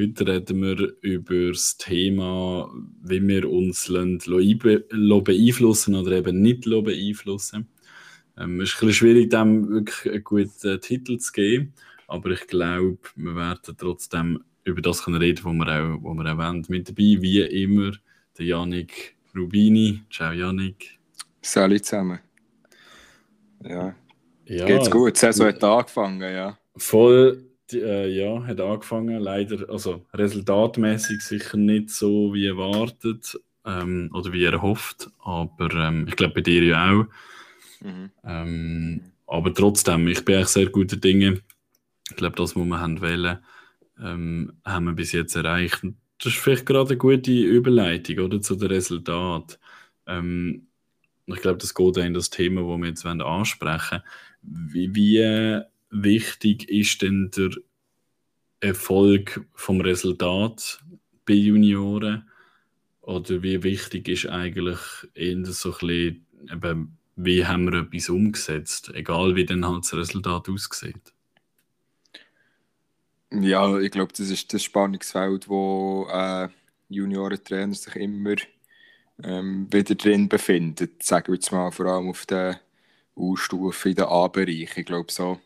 Heute reden wir über das Thema, wie wir uns beeinflussen oder eben nicht beeinflussen. Ähm, es ist ein bisschen schwierig, dem wirklich einen guten Titel zu geben, aber ich glaube, wir werden trotzdem über das können reden, was wir auch, was wir auch wollen. Mit dabei, wie immer, der Janik Rubini. Ciao, Janik. Salut zusammen. Ja. ja. Geht's gut? Die Saison hat angefangen, ja. Voll die, äh, ja, hat angefangen. Leider, also resultatmäßig sicher nicht so wie erwartet ähm, oder wie erhofft, aber ähm, ich glaube bei dir ja auch. Mhm. Ähm, aber trotzdem, ich bin eigentlich sehr guter Dinge. Ich glaube, das, was wir haben wollen, ähm, haben wir bis jetzt erreicht. Das ist vielleicht gerade eine gute Überleitung oder, zu den Resultaten. Ähm, ich glaube, das geht auch in das Thema, das wir jetzt ansprechen wollen. Wie, wie wichtig ist denn der Erfolg vom Resultat bei Junioren? Oder wie wichtig ist eigentlich eher so ein wie haben wir etwas umgesetzt, egal wie dann halt das Resultat aussieht? Ja, ich glaube, das ist das Spannungsfeld, wo äh, Juniorentrainer sich immer ähm, wieder drin befinden. Sagen wir jetzt mal vor allem auf der U-Stufe in den A-Bereich. Ich glaube so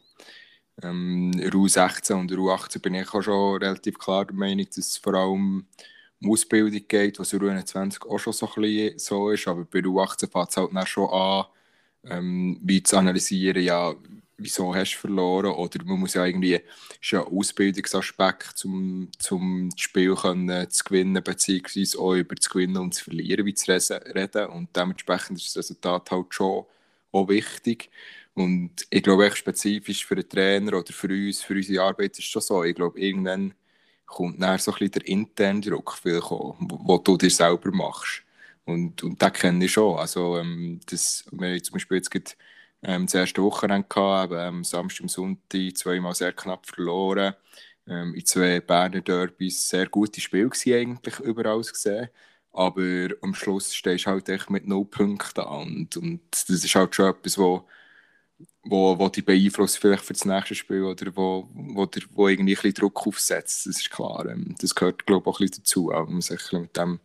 ähm, U16 und U18 bin ich auch schon relativ klar der Meinung, dass es vor allem um Ausbildung geht, was in U21 auch schon so, ein bisschen so ist. Aber bei U18 fängt es halt dann schon an, ähm, wie zu analysieren, ja, wieso hast du verloren? Oder man muss ja irgendwie, ist ja ein Ausbildungsaspekt, um zum Spiel können, zu gewinnen, beziehungsweise auch über zu gewinnen und zu verlieren, wie zu reden. Und dementsprechend ist das Resultat halt schon auch wichtig. Und ich glaube, spezifisch für den Trainer oder für uns, für unsere Arbeit ist es schon so. Ich glaube, irgendwann kommt dann so ein bisschen der interne Druck, wo du dir selber machst. Und, und das kenne ich schon. Also, ähm, das, wir zum Beispiel jetzt gerade, ähm, das erste Wochenende gehabt, ähm, Samstag und Sonntag zweimal sehr knapp verloren. Ähm, in zwei Berner Derbys sehr gute Spiele eigentlich überall gesehen. Aber am Schluss stehst du halt echt mit null Punkten an. Und, und das ist halt schon etwas, wo wo, wo die beeinflusst vielleicht für das nächste Spiel oder wo, wo, der, wo irgendwie ein bisschen Druck aufsetzt. Das ist klar. Ähm, das gehört, glaube ich, auch ein bisschen dazu, auch, um sich mit dem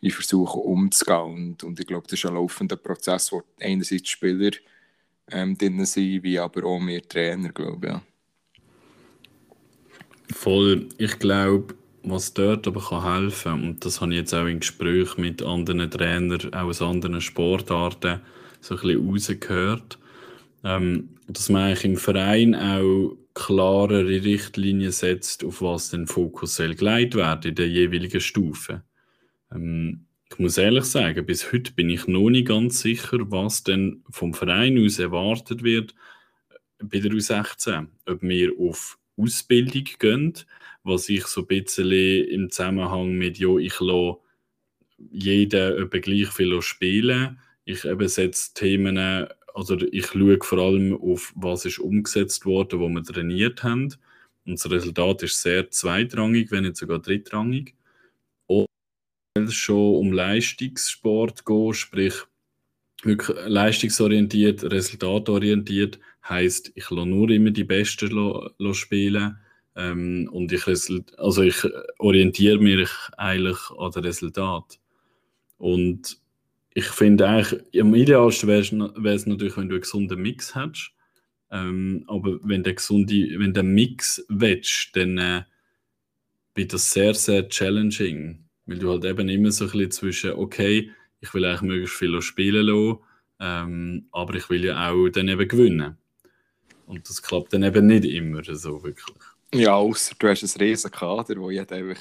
wie versuchen umzugehen. Und, und ich glaube, das ist ein laufender Prozess, wo einerseits die Spieler ähm, drin sind, wie aber auch wir Trainer, glaube ich. Ja. Voll. Ich glaube, was dort aber kann helfen und das habe ich jetzt auch in Gesprächen mit anderen Trainern auch aus anderen Sportarten so ein bisschen rausgehört, ähm, dass man eigentlich im Verein auch klarere Richtlinien setzt, auf was den Fokus soll geleitet werden in der jeweiligen Stufe. Ähm, ich muss ehrlich sagen, bis heute bin ich noch nicht ganz sicher, was denn vom Verein aus erwartet wird bei der U16. Ob wir auf Ausbildung gehen, was ich so ein bisschen im Zusammenhang mit, ja, ich lasse jeden gleich viel spielen. Ich setze Themen also ich schaue vor allem auf, was ist umgesetzt worden, wo wir trainiert haben. Und das Resultat ist sehr zweitrangig, wenn nicht sogar drittrangig. Oder schon um Leistungssport geht, sprich wirklich leistungsorientiert, resultatorientiert, heißt, ich lasse nur immer die Besten spielen. Ähm, und ich, also ich orientiere mich eigentlich an das Resultat. Und ich finde eigentlich, am idealsten wäre es natürlich, wenn du einen gesunden Mix hättest. Ähm, aber wenn der gesunde, wenn der Mix willst, dann äh, wird das sehr, sehr challenging. Weil du halt eben immer so ein bisschen zwischen, okay, ich will eigentlich möglichst viel spielen lassen, ähm, aber ich will ja auch dann eben gewinnen. Und das klappt dann eben nicht immer so wirklich. Ja, außer du hast ein riesen Kader, wo jeder einfach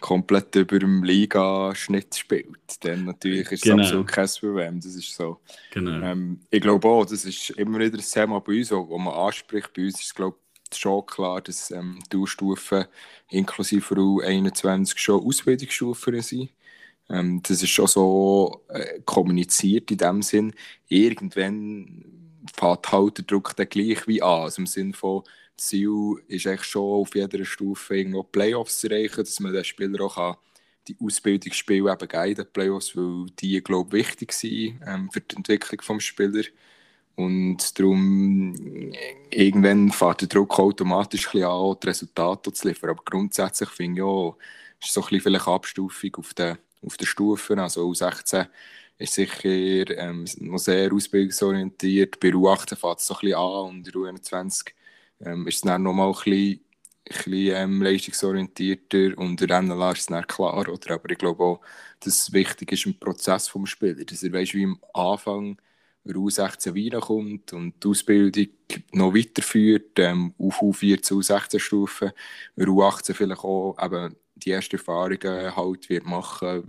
komplett über dem Liga-Schnitt spielt, dann natürlich ist genau. es absolut kein Problem. Das ist so. Genau. Ähm, ich glaube auch, das ist immer wieder ein Thema bei uns, wo man anspricht. Bei uns ist es, glaube schon klar, dass ähm, die U-Stufen inklusive U21 schon Ausbildungsstufen sind. Ähm, das ist schon so äh, kommuniziert in dem Sinn. Irgendwann fährt halt der Druck dann gleich wie an. Also im Sinne von, Ziel ist eigentlich schon auf jeder Stufe irgendwo Playoffs zu erreichen, dass man den Spieler auch die Ausbildungsspiele eben geben in den Playoffs, weil die, glaube ich, wichtig sind ähm, für die Entwicklung des Spielers. Und darum, irgendwann fährt der Druck automatisch ein an, die Resultate zu liefern. Aber grundsätzlich finde ich auch, ist so ein bisschen vielleicht Abstufung auf den, auf den Stufen. Also U16 ist sicher ähm, noch sehr ausbildungsorientiert. Bei U18 fährt es so ein bisschen an und bei U21 ähm, ist es dann nochmal ein bisschen, ein bisschen ähm, leistungsorientierter und der NLA ist es dann klar. Oder? Aber ich glaube auch, dass es wichtig ist im Prozess des Spielers, dass er weiss, wie am Anfang U16 reinkommt und die Ausbildung noch weiterführt, ähm, auf U4 zu U16-Stufen, U18 vielleicht auch eben die ersten Erfahrungen halt wird machen,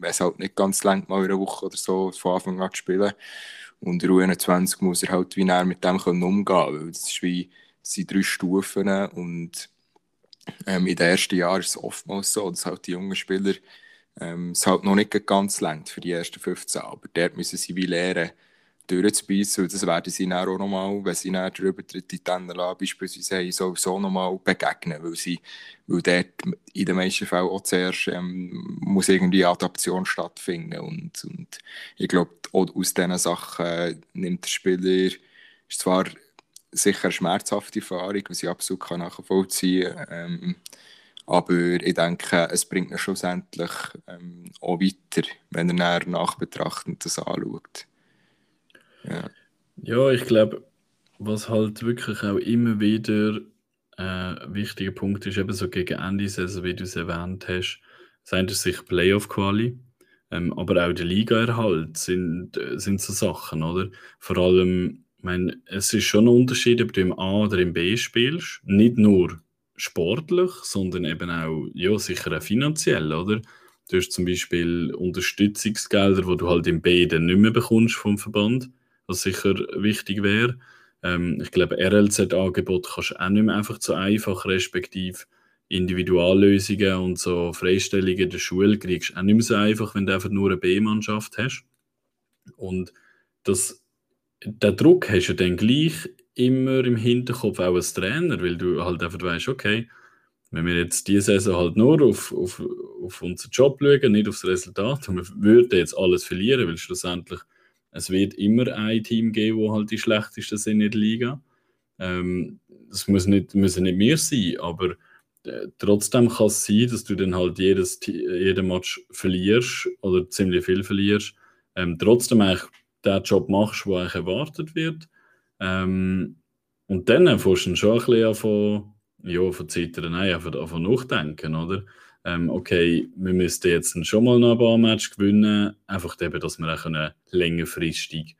wenn es halt nicht ganz lang mal in einer Woche oder so von Anfang an zu spielen. Und in U21 muss er halt wie mit dem können umgehen können, das ist wie, sind drei Stufen und ähm, in den ersten Jahren ist es oftmals so, dass halt die jungen Spieler ähm, es halt noch nicht ganz längt für die ersten 15, aber dort müssen sie wie lernen, durchzubeissen. Und das werden sie dann auch nochmal, wenn sie dann den Übertritt in die NLA beispielsweise haben, sowieso nochmal begegnen, weil, sie, weil dort in den meisten Fällen auch zuerst ähm, muss irgendwie Adaption stattfinden. Und, und ich glaube, aus diesen Sachen nimmt der Spieler, ist zwar sicher eine schmerzhafte Erfahrung, was ich absolut nachvollziehen kann, ähm, aber ich denke, es bringt ihn schlussendlich ähm, auch weiter, wenn er nachbetrachtend das anschaut. Ja, ja ich glaube, was halt wirklich auch immer wieder ein äh, wichtiger Punkt ist, eben so gegen Ende Saison, wie du es erwähnt hast, seien das sich Playoff-Quali, ähm, aber auch der Liga-Erhalt sind, äh, sind so Sachen, oder? Vor allem, ich meine, es ist schon ein Unterschied, ob du im A oder im B spielst. Nicht nur sportlich, sondern eben auch, ja, sicher auch finanziell, oder? Du hast zum Beispiel Unterstützungsgelder, die du halt im B dann nicht mehr bekommst vom Verband was sicher wichtig wäre. Ähm, ich glaube, RLZ-Angebot kannst du auch nicht mehr einfach so einfach, respektive Individuallösungen und so Freistellungen der Schule kriegst du auch nicht mehr so einfach, wenn du einfach nur eine B-Mannschaft hast. Und das, der Druck hast du dann gleich immer im Hinterkopf auch als Trainer, weil du halt einfach weißt, okay, wenn wir jetzt diese Saison halt nur auf, auf, auf unseren Job schauen, nicht aufs Resultat, und wir würden jetzt alles verlieren, weil schlussendlich es wird immer ein Team geben, wo halt die schlechtesten sind in der Liga. Ähm, das muss nicht, müssen nicht mehr sein, aber äh, trotzdem kann es sein, dass du dann halt jedes, jeden Match verlierst oder ziemlich viel verlierst. Ähm, trotzdem eigentlich den Job machst, der eigentlich erwartet wird. Ähm, und dann fährst du schon ein bisschen von, ja, von zittern, nein, von, nachdenken, oder? ähm, okay, wir müssten jetzt schon mal noch ein Barmatch gewinnen, einfach eben, dass wir auch längerfristig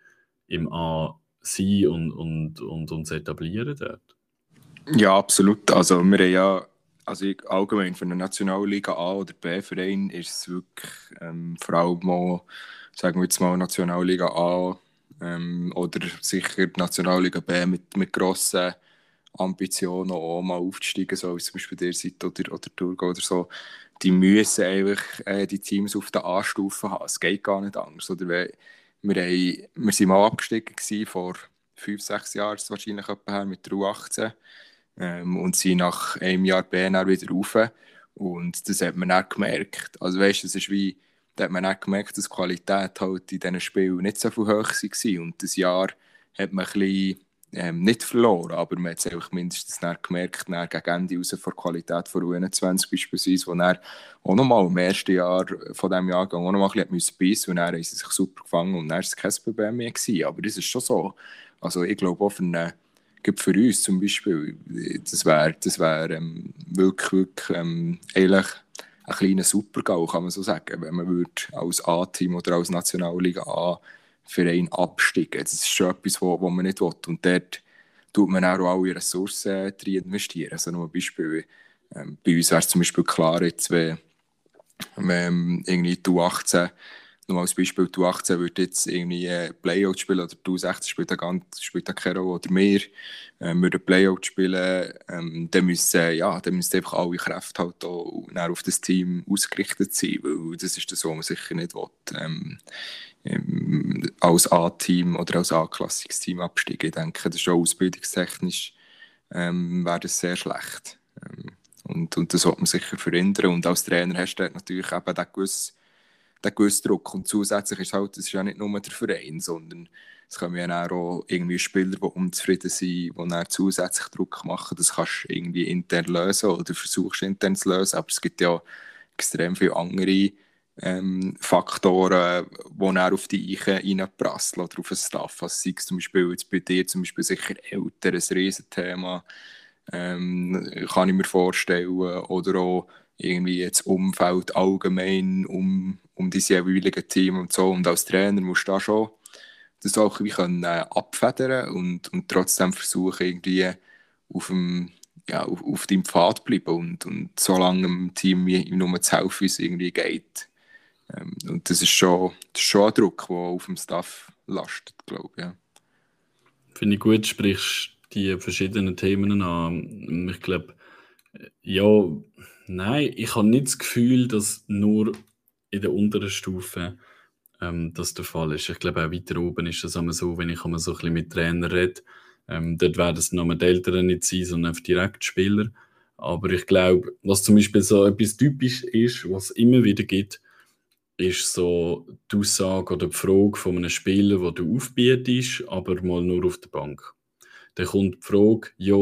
im A sein und, und, und uns etablieren dort. Ja, absolut. Also wir haben ja also allgemein für eine Nationalliga A oder B-Verein ist es wirklich ähm, vor allem mal, sagen wir jetzt mal Nationalliga A ähm, oder sicher Nationalliga B mit, mit grossen Ambitionen auch mal aufzusteigen, so wie zum Beispiel der Seite oder, oder Thurgau oder so, die müssen einfach äh, die Teams auf der A-Stufe haben. Es geht gar nicht anders. Oder wir, wir, haben, wir sind mal abgestiegen gewesen, vor fünf, sechs Jahren wahrscheinlich her, mit der U18 ähm, und sind nach einem Jahr BNR wieder rauf. Und das hat man auch gemerkt. Also weißt, es ist wie, da hat man auch gemerkt, dass die Qualität halt in diesen Spielen nicht so viel hoch war. Und das Jahr hat man ein bisschen ähm, nicht verloren, aber man hat es mindestens gemerkt, gegen Ende raus von der Qualität von U21 beispielsweise, wo er auch nochmal im ersten Jahr von diesem Jahrgang auch nochmal ein bisschen beißen und dann haben sie sich super gefangen und dann war es kein Problem mehr. Gewesen. Aber das ist schon so. Also ich glaube auch für, eine, für uns zum Beispiel, das wäre das wär, ähm, wirklich, wirklich ähm, eigentlich ein kleiner Supergau, kann man so sagen, wenn man würde als A-Team oder als Nationalliga A Verein absteigen. Das ist schon etwas, wo, wo man nicht will. Und dort tut man auch alle Ressourcen drin investieren. Also nur ein Beispiel, ähm, bei uns wäre es zum Beispiel klar, jetzt, wenn, wenn irgendwie die U18 nur als Beispiel, du 18 würde jetzt irgendwie äh, Playout spielen oder du 16 spielt da, ganz, spielt da keine Rolle oder mehr, ähm, würden Playout spielen, ähm, dann müssen, ja, dann müssen einfach alle Kräfte halt auch auf das Team ausgerichtet sein, weil das ist das, was man sicher nicht will. Ähm, ähm, als A-Team oder als A-Klassungsteam absteigen. Ich denke, das ist auch ausbildungstechnisch ähm, wäre das sehr schlecht. Ähm, und, und das sollte man sicher verhindern. Und als Trainer hast du natürlich eben den gewissen, den gewissen Druck. Und zusätzlich ist halt, es ist ja nicht nur der Verein, sondern es kommen ja auch irgendwie Spieler, die unzufrieden sind, die dann zusätzlich Druck machen. Das kannst du irgendwie intern lösen oder versuchst intern zu lösen. Aber es gibt ja extrem viele andere ähm, Faktoren, die dann auf die Eichen reinprasseln oder auf den Staff. Also sei es zum Beispiel jetzt bei dir zum Beispiel sicher Eltern ein Riesenthema, ähm, kann ich mir vorstellen. Oder auch irgendwie das Umfeld allgemein um, um die jeweiligen Team und so. Und als Trainer musst du da schon das auch wie können, äh, abfedern und, und trotzdem versuchen, irgendwie auf dem ja, auf, auf deinem Pfad bleiben und, und so lange dem Team nur zu helfen, es irgendwie geht. Ähm, und das ist, schon, das ist schon ein Druck, der auf dem Staff lastet, glaube ich. Ja. Finde ich gut, sprichst die verschiedenen Themen an. Ich glaube, ja, nein, ich habe nicht das Gefühl, dass nur in der unteren Stufe ähm, das der Fall ist. Ich glaube, auch weiter oben ist das immer so, wenn ich immer so ein bisschen mit Trainern rede, ähm, dort werden es noch die Eltern nicht sein, sondern direkt Spieler. Aber ich glaube, was zum Beispiel so etwas typisch ist, was es immer wieder gibt, ist so die Aussage oder die Frage von einem Spieler, wo du aufbietest, aber mal nur auf der Bank. Dann kommt die Frage, ja,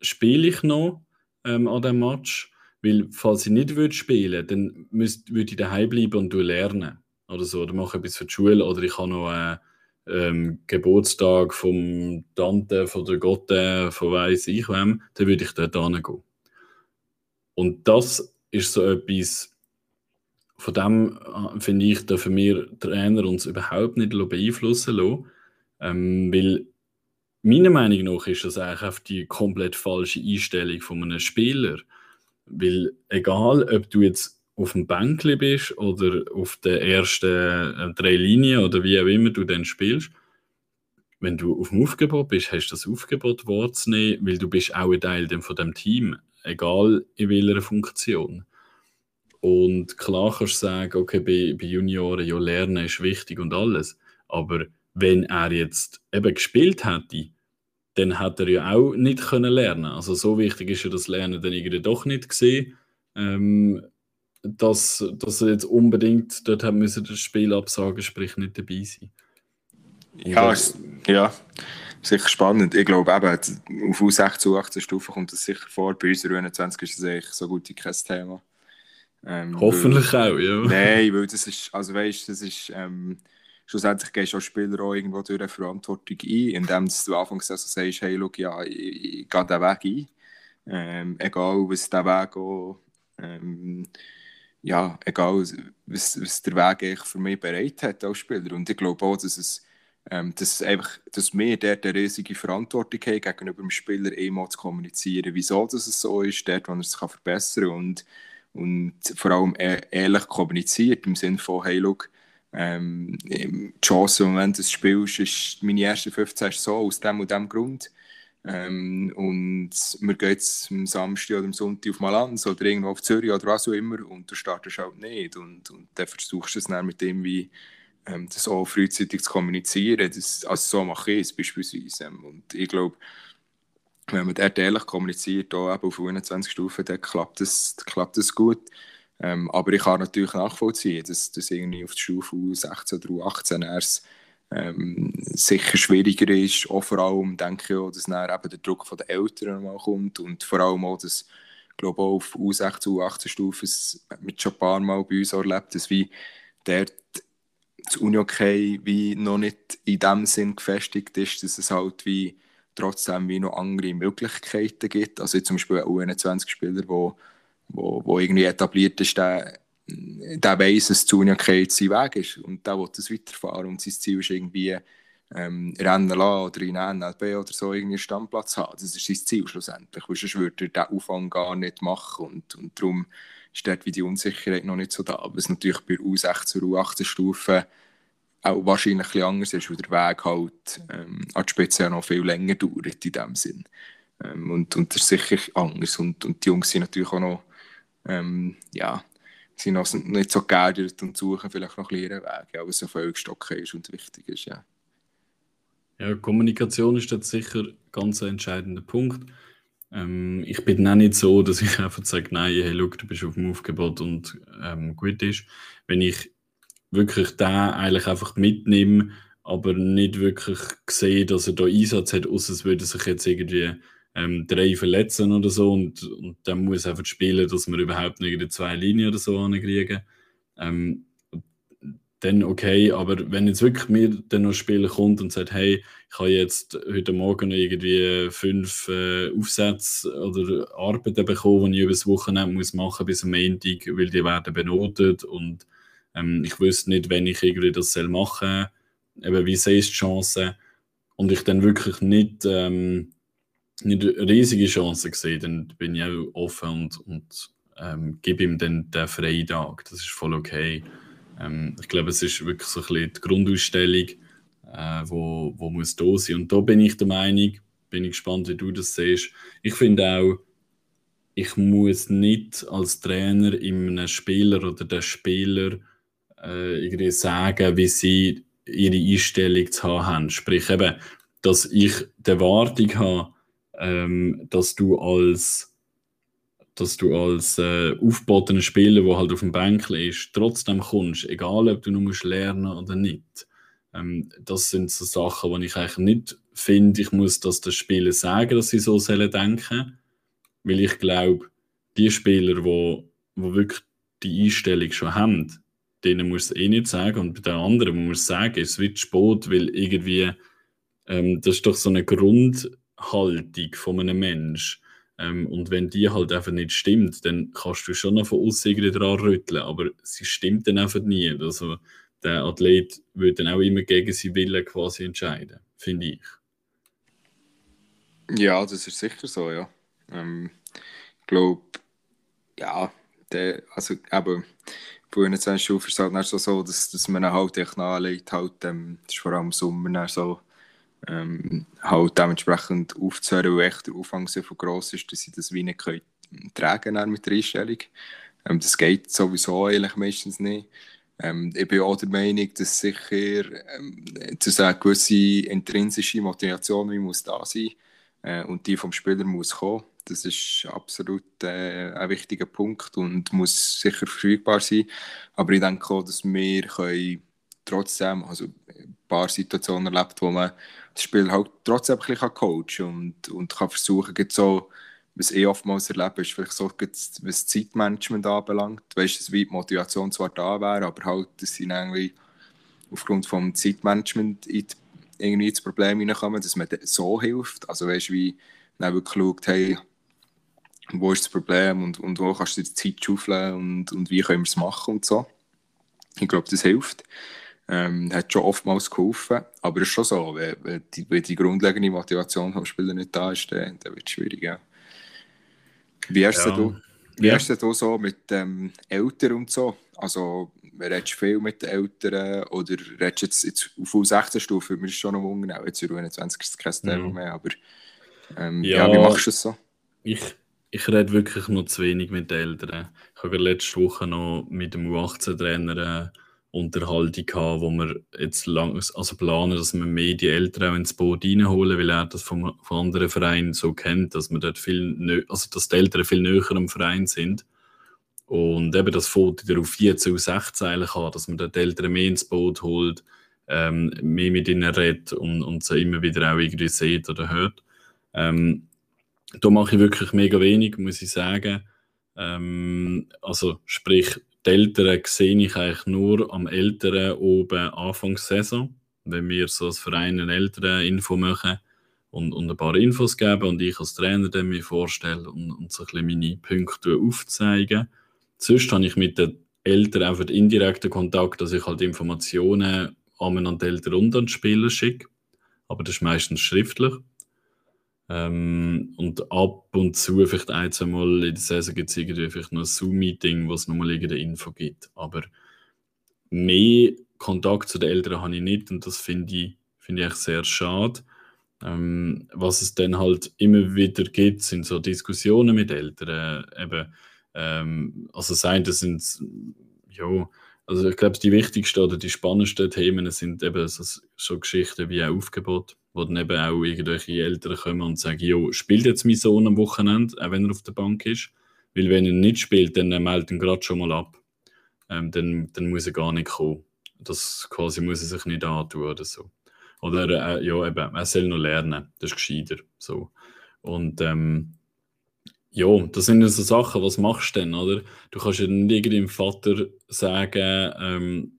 spiele ich noch ähm, an diesem Match? Weil, falls ich nicht würde spielen dann würde ich daheim bleiben und lernen. Oder so, oder mache etwas für die Schule, oder ich habe noch einen ähm, Geburtstag vom Tante, von der Gotte, von weiss ich wem, dann würde ich dort hingehen. Und das ist so etwas, von dem äh, finde ich, dürfen wir Trainer uns überhaupt nicht beeinflussen lassen. Ähm, weil meiner Meinung nach ist das eigentlich auf die komplett falsche Einstellung von einem Spieler. Weil egal, ob du jetzt auf dem Bänkli bist oder auf den ersten äh, drei Linien oder wie auch immer du dann spielst, wenn du auf dem Aufgebot bist, hast du das Aufgebot wahrzunehmen, weil du bist auch ein Teil von dem Team, egal in welcher Funktion. Und klar kannst du sagen, okay, bei, bei Junioren, ja, Lernen ist wichtig und alles. Aber wenn er jetzt eben gespielt hätte, dann hätte er ja auch nicht können lernen Also so wichtig ist ja das Lernen dann irgendwie doch nicht gesehen, ähm, dass, dass er jetzt unbedingt dort haben müssen das Spiel absagen, sprich nicht dabei sein. Ja, ja, sicher spannend. Ich glaube eben, auf U16, U18 Stufen kommt das sicher vor. Bei uns 21 ist das eigentlich so gut wie kein Thema. Ähm, Hoffentlich weil, auch, ja. Nein, weil das ist, also weißt, das ist, ähm, schlussendlich gehst du als Spieler auch irgendwo durch eine Verantwortung ein, indem du anfangs also sagst, hey, schau, ja, ich, ich gehe diesen Weg ein. Ähm, egal, was der Weg auch, ähm, ja, egal, was, was der Weg eigentlich für mich bereit hat als Spieler. Und ich glaube auch, dass es ähm, dass, einfach, dass wir dort eine riesige Verantwortung haben, gegenüber dem Spieler einmal zu kommunizieren, wieso das so ist, dort, wo er es verbessern kann. Und und vor allem e-, ehrlich kommuniziert, im Sinne von, hey, look, ähm, die Chance, wenn du das spielst, ist meine erste 15 ist so, aus dem und dem Grund. Ähm, und wir gehen jetzt am Samstag oder am Sonntag auf Malanz oder irgendwo auf Zürich oder was auch immer und du startest halt nicht. Und, und dann versuchst du es dann mit dem, wie ähm, das auch frühzeitig zu kommunizieren. Das, also so mache ich es beispielsweise. Und ich glaube, wenn man dort ehrlich kommuniziert, auch eben auf 21 Stufen, dann klappt das, klappt das gut. Ähm, aber ich kann natürlich nachvollziehen, dass das irgendwie auf der Stufe 16 oder 18 erst ähm, sicher schwieriger ist. Auch vor allem denke ich auch, dass dann eben der Druck von den Eltern mal kommt und vor allem auch, dass glaube auch auf U16, U18 Stufen mit schon ein paar Mal bei uns erlebt, dass wie dort das Uni-Okay wie noch nicht in dem Sinn gefestigt ist, dass es halt wie trotzdem wie noch andere Möglichkeiten gibt. Also zum Beispiel ein U21-Spieler, wo, wo, wo irgendwie etabliert ist, der, der weiss, dass die Unionkeit sein Weg ist und der will das weiterfahren und sein Ziel ist irgendwie ähm, Rennen lassen oder in NLB oder so irgendwie einen haben. Das ist sein Ziel schlussendlich, weil sonst würde er diesen Aufwand gar nicht machen und, und darum ist dort wie die Unsicherheit noch nicht so da. Was natürlich bei U16 und U18-Stufen auch wahrscheinlich ein anders ist, weil der Weg halt ähm, an die Spitze noch viel länger dauert in dem Sinn. Ähm, und, und das ist sicher anders. Und, und die Jungs sind natürlich auch noch, ähm, ja, sind noch nicht so geerdet und suchen vielleicht noch ein ihren Weg, was so vollgestocken ist und wichtig ist, ja. Ja, Kommunikation ist jetzt sicher ein ganz entscheidender Punkt. Ähm, ich bin auch nicht so, dass ich einfach sage, nein, hey, look, du bist auf dem Aufgebot und ähm, gut ist. Wenn ich wirklich da eigentlich einfach mitnehme, aber nicht wirklich sehe, dass er da Einsatz hat, außer es würde sich jetzt irgendwie ähm, drei verletzen oder so und, und dann muss einfach spielen, dass wir überhaupt nicht zwei Linien oder so ankriegen. Ähm, dann okay, aber wenn jetzt wirklich mir dann noch ein Spieler kommt und sagt, hey, ich habe jetzt heute Morgen noch irgendwie fünf äh, Aufsätze oder Arbeiten bekommen, die ich über das Wochenende muss machen bis am Montag, weil die werden benotet und ähm, ich wüsste nicht, wenn ich irgendwie das soll machen soll, eben wie sehe ich die Chancen und ich dann wirklich nicht ähm, nicht riesige Chancen gesehen, dann bin ich auch offen und, und ähm, gebe ihm dann den freien Tag. Das ist voll okay. Ähm, ich glaube, es ist wirklich so ein bisschen die Grundausstellung, äh, wo, wo muss da sein. Und da bin ich der Meinung, bin ich gespannt, wie du das siehst. Ich finde auch, ich muss nicht als Trainer einem Spieler oder der Spieler äh, irgendwie sagen, wie sie ihre Einstellung zu haben. Sprich eben, dass ich die Erwartung habe, ähm, dass du als dass du als äh, aufgebotener Spieler, der halt auf dem Bänkle ist, trotzdem kommst, egal ob du nur musst lernen oder nicht. Ähm, das sind so Sachen, die ich eigentlich nicht finde, ich muss das den Spielern sagen, dass sie so sollen denken, weil ich glaube, die Spieler, die, die wirklich die Einstellung schon haben, denen muss es eh nicht sagen und bei den anderen muss es sagen, es wird Sport, weil irgendwie ähm, das ist doch so eine Grund Haltung von einem Menschen. Ähm, und wenn die halt einfach nicht stimmt, dann kannst du schon noch von außen dran rütteln, aber sie stimmt dann einfach nie. Also der Athlet würde dann auch immer gegen seinen Willen quasi entscheiden, finde ich. Ja, das ist sicher so, ja. Ähm, ich glaube, ja, der, also eben, bei 20 Stufe ist es halt so, dass, dass man halt echt anlegt, halt, ähm, das ist vor allem im Sommer so, ähm, halt dementsprechend aufzuhören, weil echt der Aufwand so gross ist, dass sie das wie nicht können tragen mit der Einstellung. Ähm, das geht sowieso eigentlich meistens nicht. Ähm, ich bin auch der Meinung, dass sicher ähm, eine gewisse intrinsische Motivation muss da sein äh, und die vom Spieler muss kommen. Das ist absolut äh, ein wichtiger Punkt und muss sicher verfügbar sein. Aber ich denke auch, dass wir können trotzdem, also ein paar Situationen erlebt, wo man das Spiel halt trotzdem ein bisschen coachen und, und kann versuchen, so, was ich oftmals erlebe, ist vielleicht so, was Zeitmanagement anbelangt. Weißt du, dass die Motivation zwar da wäre, aber halt, dass sie irgendwie aufgrund vom Zeitmanagement in die, irgendwie ins Problem hineinkommen, dass man so hilft. Also weißt du, wie dann wirklich schaut, hey, wo ist das Problem und, und wo kannst du die Zeit schaufeln und, und wie können wir es machen und so. Ich glaube, das hilft. Ähm, hat schon oftmals geholfen, aber es ist schon so, wenn, wenn, die, wenn die grundlegende Motivation vom Spieler nicht da ist, dann, dann wird es schwierig. Ja. Wie hast ja. du wie ja. du so mit ähm, Eltern und so? Also, redest du viel mit den Eltern oder redest du jetzt, jetzt auf U16-Stufe? Würde mich schon noch wundern, jetzt in U21 ist es kein Thema mhm. mehr, aber ähm, ja. ja. wie machst du das so? Ich, ich rede wirklich noch zu wenig mit den Eltern. Ich habe letzte Woche noch mit dem U18-Trainer äh, Unterhaltung haben, wo wir jetzt lang, also planen, dass wir mehr die Eltern auch ins Boot reinholen, weil er das von, von anderen Vereinen so kennt, dass wir dort viel, also dass die Eltern viel näher am Verein sind. Und eben das Foto wieder auf 14 und 16 eigentlich an, dass man die Eltern mehr ins Boot holt, ähm, mehr mit ihnen redet und, und sie immer wieder auch irgendwie sieht oder hört. Ähm, da mache ich wirklich mega wenig, muss ich sagen. Ähm, also sprich, die Eltern sehe ich eigentlich nur am Älteren oben Anfangssaison, wenn wir so als Verein eine Elterninfo machen und, und ein paar Infos geben und ich als Trainer dann mir vorstelle und, und so ein bisschen meine Punkte aufzeigen. Sonst habe ich mit den Eltern einfach indirekten Kontakt, dass ich halt Informationen an die Eltern und an die Spieler schicke. Aber das ist meistens schriftlich. Ähm, und ab und zu, vielleicht ein, zwei Mal in der Saison gibt es irgendwie vielleicht noch ein Zoom-Meeting, wo es nochmal irgendeine Info gibt. Aber mehr Kontakt zu den Eltern habe ich nicht und das finde ich, find ich sehr schade. Ähm, was es dann halt immer wieder gibt, sind so Diskussionen mit Eltern. Eben, ähm, also sein, das sind ja, also ich glaube, die wichtigsten oder die spannendsten Themen sind eben so, so Geschichten wie ein Aufgebot, wo dann eben auch irgendwelche Eltern kommen und sagen, jo, spielt jetzt mein Sohn am Wochenende, auch wenn er auf der Bank ist. Weil wenn er nicht spielt, dann meldet er gerade schon mal ab. Ähm, dann, dann muss er gar nicht kommen. Das quasi muss er sich nicht antun oder so. Oder äh, ja, eben, er soll noch lernen. Das ist gescheiter. So. Und ähm, ja, das sind ja so Sachen, was machst du denn, oder? Du kannst ja nicht deinem Vater sagen, ähm,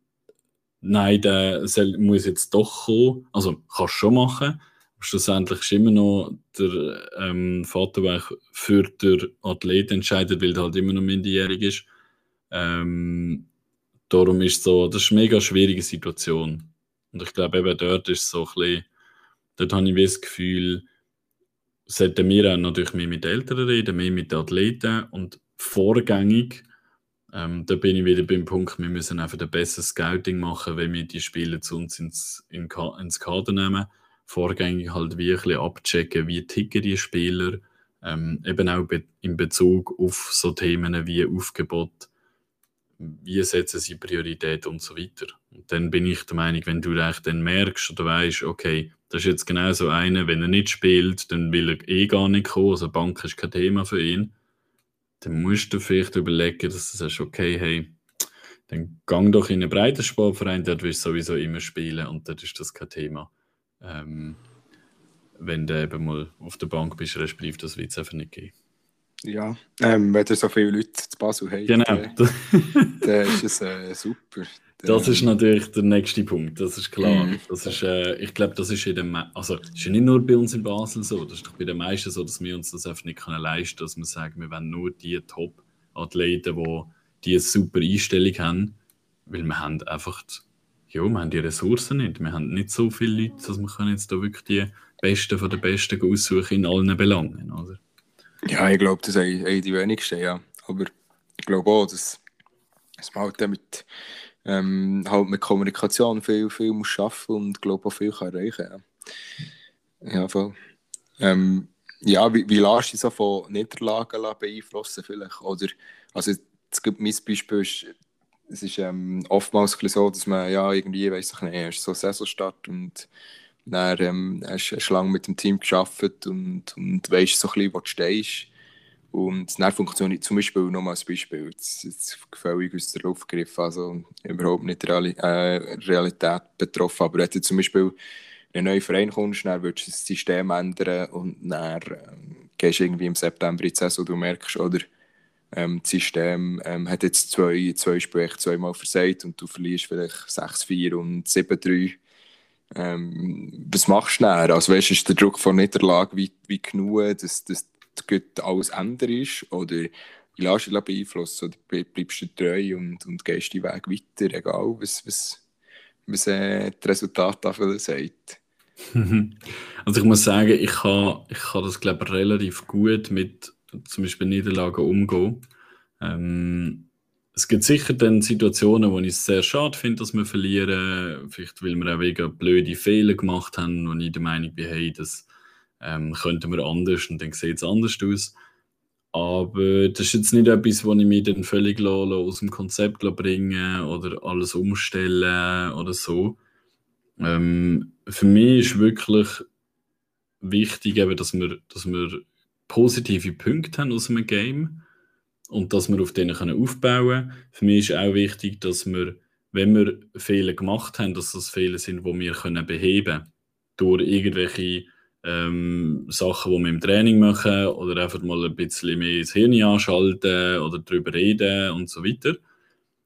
nein, der soll, muss jetzt doch kommen. Also, kannst du schon machen. Schlussendlich ist immer noch der ähm, Vater, der für den Athlet entscheidet, weil er halt immer noch minderjährig ist. Ähm, darum ist so, das ist eine mega schwierige Situation. Und ich glaube, eben dort ist so ein bisschen, dort habe ich das Gefühl, sollten wir auch natürlich mehr mit Eltern reden, mehr mit Athleten und vorgängig, ähm, da bin ich wieder beim Punkt, wir müssen einfach ein besseres Scouting machen, wenn wir die Spieler zu uns ins, in, ins Kader nehmen. Vorgängig halt wirklich abchecken, wie ticken die Spieler, ähm, eben auch be in Bezug auf so Themen wie Aufgebot, wie setzen sie Priorität und so weiter. Und dann bin ich der Meinung, wenn du dann merkst oder weißt, okay, das ist jetzt genau so einer, wenn er nicht spielt, dann will er eh gar nicht kommen, also Bank ist kein Thema für ihn. Dann musst du vielleicht überlegen, dass du sagst, okay, hey, dann gang doch in einen breiten Sportverein, dort wirst du sowieso immer spielen und dort ist das kein Thema. Ähm, wenn du eben mal auf der Bank bist, respektive das wird es einfach nicht gehen. Ja, ähm, wenn du so viele Leute zu Basel hast, genau. dann, dann ist es äh, super. Das ist natürlich der nächste Punkt, das ist klar. Mm. Das ist, äh, ich glaube, das ist in dem, also ist ja nicht nur bei uns in Basel so, das ist doch bei den meisten so, dass wir uns das einfach nicht können leisten können, dass wir sagen, wir wollen nur die Top-Athleten, die diese super Einstellung haben, weil wir haben einfach, ja, wir haben die Ressourcen nicht, wir haben nicht so viele Leute, dass wir können jetzt da wirklich die Besten von den Besten aussuchen in allen Belangen, oder? Ja, ich glaube, das sind die wenigsten, ja. Aber ich glaube auch, dass, dass man halt mit, ähm, halt mit Kommunikation viel, viel muss arbeiten und glaube auch viel kann erreichen Ja, ja voll. Ähm, ja, wie, wie lässt du dich so von Niederlagen beeinflussen vielleicht? Oder, also es gibt mein Beispiel, ist, es ist ähm, oftmals so, dass man ja irgendwie, weiß ich nicht, erst so Saisonstart und dann ähm, hast du lange mit dem Team geschafft und, und weißt so ein bisschen, wo du stehst. Und dann funktioniert zum Beispiel, nochmal als Beispiel, jetzt, jetzt völlig aus der Luft gegriffen, also überhaupt nicht Reali äh, Realität betroffen, aber wenn du zum Beispiel in einen neuen Verein kommst, dann würdest du das System ändern und dann ähm, gehst du irgendwie im September in die Saison, du merkst, oder ähm, das System ähm, hat jetzt zwei, zwei Spiele zweimal versagt und du verlierst vielleicht 6-4 und 7-3 ähm, was machst du dann? Also, weißt, ist der Druck von Niederlage wie, wie genug, dass, dass alles ändert ist? Oder lässt du dich beeinflussen? Oder bleibst du treu und, und gehst den Weg weiter, egal was, was, was äh, das Resultat dafür sagt? Also ich muss sagen, ich kann, ich kann das glaube relativ gut mit zum Beispiel Niederlagen umgehen. Ähm, es gibt sicher dann Situationen, wo ich es sehr schade finde, dass wir verlieren. Vielleicht, weil wir auch wegen blöde Fehler gemacht haben, wo ich der Meinung bin, hey, das ähm, könnten wir anders und dann sieht es anders aus. Aber das ist jetzt nicht etwas, wo ich mich dann völlig aus dem Konzept bringen oder alles umstellen oder so. Ähm, für mich ist wirklich wichtig, eben, dass, wir, dass wir positive Punkte haben aus einem Game und dass wir auf denen können aufbauen können. Für mich ist auch wichtig, dass wir, wenn wir Fehler gemacht haben, dass das Fehler sind, die wir können beheben können. Durch irgendwelche ähm, Sachen, die wir im Training machen oder einfach mal ein bisschen mehr ins Hirn anschalten oder darüber reden und so weiter.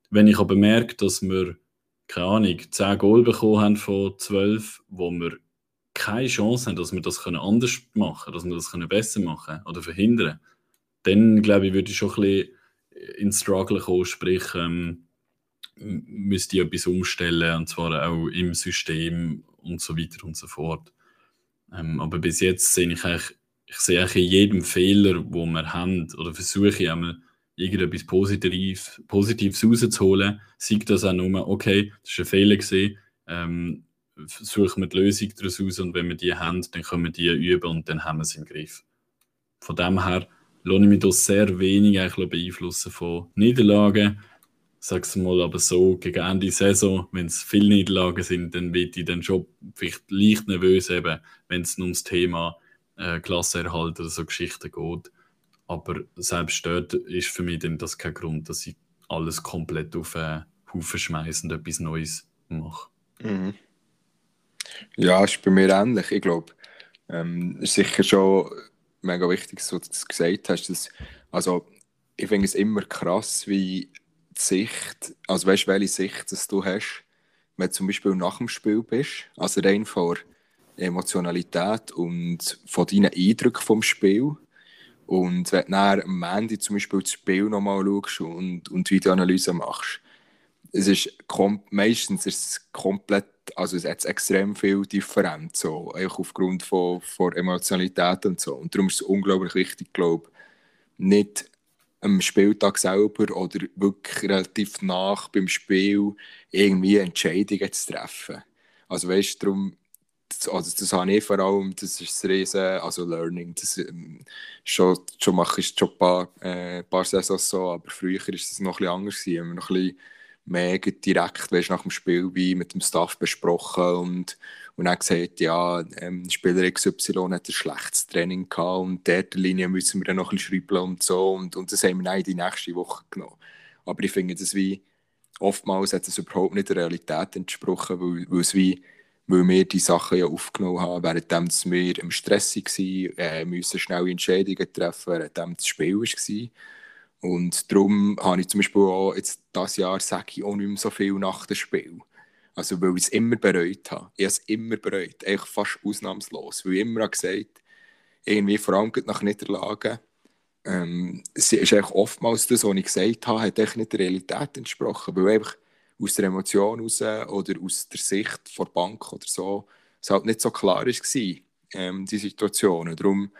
Wenn ich aber merke, dass wir, keine Ahnung, 10 Goal bekommen haben von 12, wo wir keine Chance haben, dass wir das anders machen können, dass wir das besser machen oder verhindern dann glaube ich, würde ich schon ein bisschen ins Struggle kommen, sprich, ähm, müsste ich etwas umstellen, und zwar auch im System und so weiter und so fort. Ähm, aber bis jetzt sehe ich eigentlich ich sehe in jedem Fehler, wo wir haben, oder versuche ich einmal irgendetwas Positiv, Positives rauszuholen, sieht das auch nur, okay, das war ein Fehler gewesen, ähm, suchen wir die Lösung daraus aus und wenn wir die haben, dann können wir die üben und dann haben wir es im Griff. Von dem her lasse ich mich da sehr wenig eigentlich beeinflussen von Niederlagen. Sag's mal aber so, gegen Ende Saison, wenn es viele Niederlagen sind, dann wird ich dann schon vielleicht leicht nervös, wenn es um das Thema äh, Klassenerhalt oder so Geschichten geht. Aber selbst dort ist für mich dann das kein Grund, dass ich alles komplett auf einen Haufen schmeiße und etwas Neues mache. Mhm. Ja, ist bei mir ähnlich. Ich glaube, ähm, ist sicher schon mega wichtig, was du gesagt hast. Dass, also, ich finde es immer krass, wie Sicht, also weißt welche Sicht dass du hast, wenn du zum Beispiel nach dem Spiel bist, also rein von Emotionalität und von deinen Eindrücken vom Spiel. Und wenn du dann am Ende zum Beispiel das Spiel nochmal schaust und, und Videoanalyse machst, es ist meistens ist es komplett, also es hat extrem viel Differenz, so, aufgrund von, von Emotionalität und so. Und darum ist es unglaublich wichtig, glaube nicht am Spieltag selber oder wirklich relativ nach beim Spiel irgendwie Entscheidungen zu treffen. Also weißt du, darum, das, also das habe ich vor allem, das ist das Riesen, also Learning, das ähm, schon, schon mache ich schon ein paar, äh, paar Saisons so, aber früher war es noch ein bisschen anders gewesen, wir noch ein bisschen mehr direkt weißt, nach dem Spiel wie mit dem Staff besprochen und, und dann gesagt, ja, ähm, Spieler XY hat ein schlechtes Training gehabt und der Linie müssen wir dann noch ein bisschen schreiben und so und, und das haben wir dann die nächste Woche genommen. Aber ich finde das wie, oftmals hat es überhaupt nicht der Realität entsprochen, weil, weil wie weil wir die Sachen ja aufgenommen haben, während wir im Stress waren, äh, müssen schnell Entscheidungen treffen, während das Spiel war. Und darum habe ich zum Beispiel auch jetzt dieses Jahr sage ich auch nicht mehr so viel nach dem Spiel. Also weil ich es immer bereut habe. Ich habe es immer bereut, eigentlich fast ausnahmslos. Weil ich immer habe gesagt irgendwie vor allem nach Niederlagen, ähm, es ist eigentlich oftmals das, was ich gesagt habe, hat eigentlich nicht der Realität entsprochen. Weil einfach aus der Emotion heraus oder aus der Sicht der Bank oder so, es halt nicht so klar war, ähm, die Situation. Darum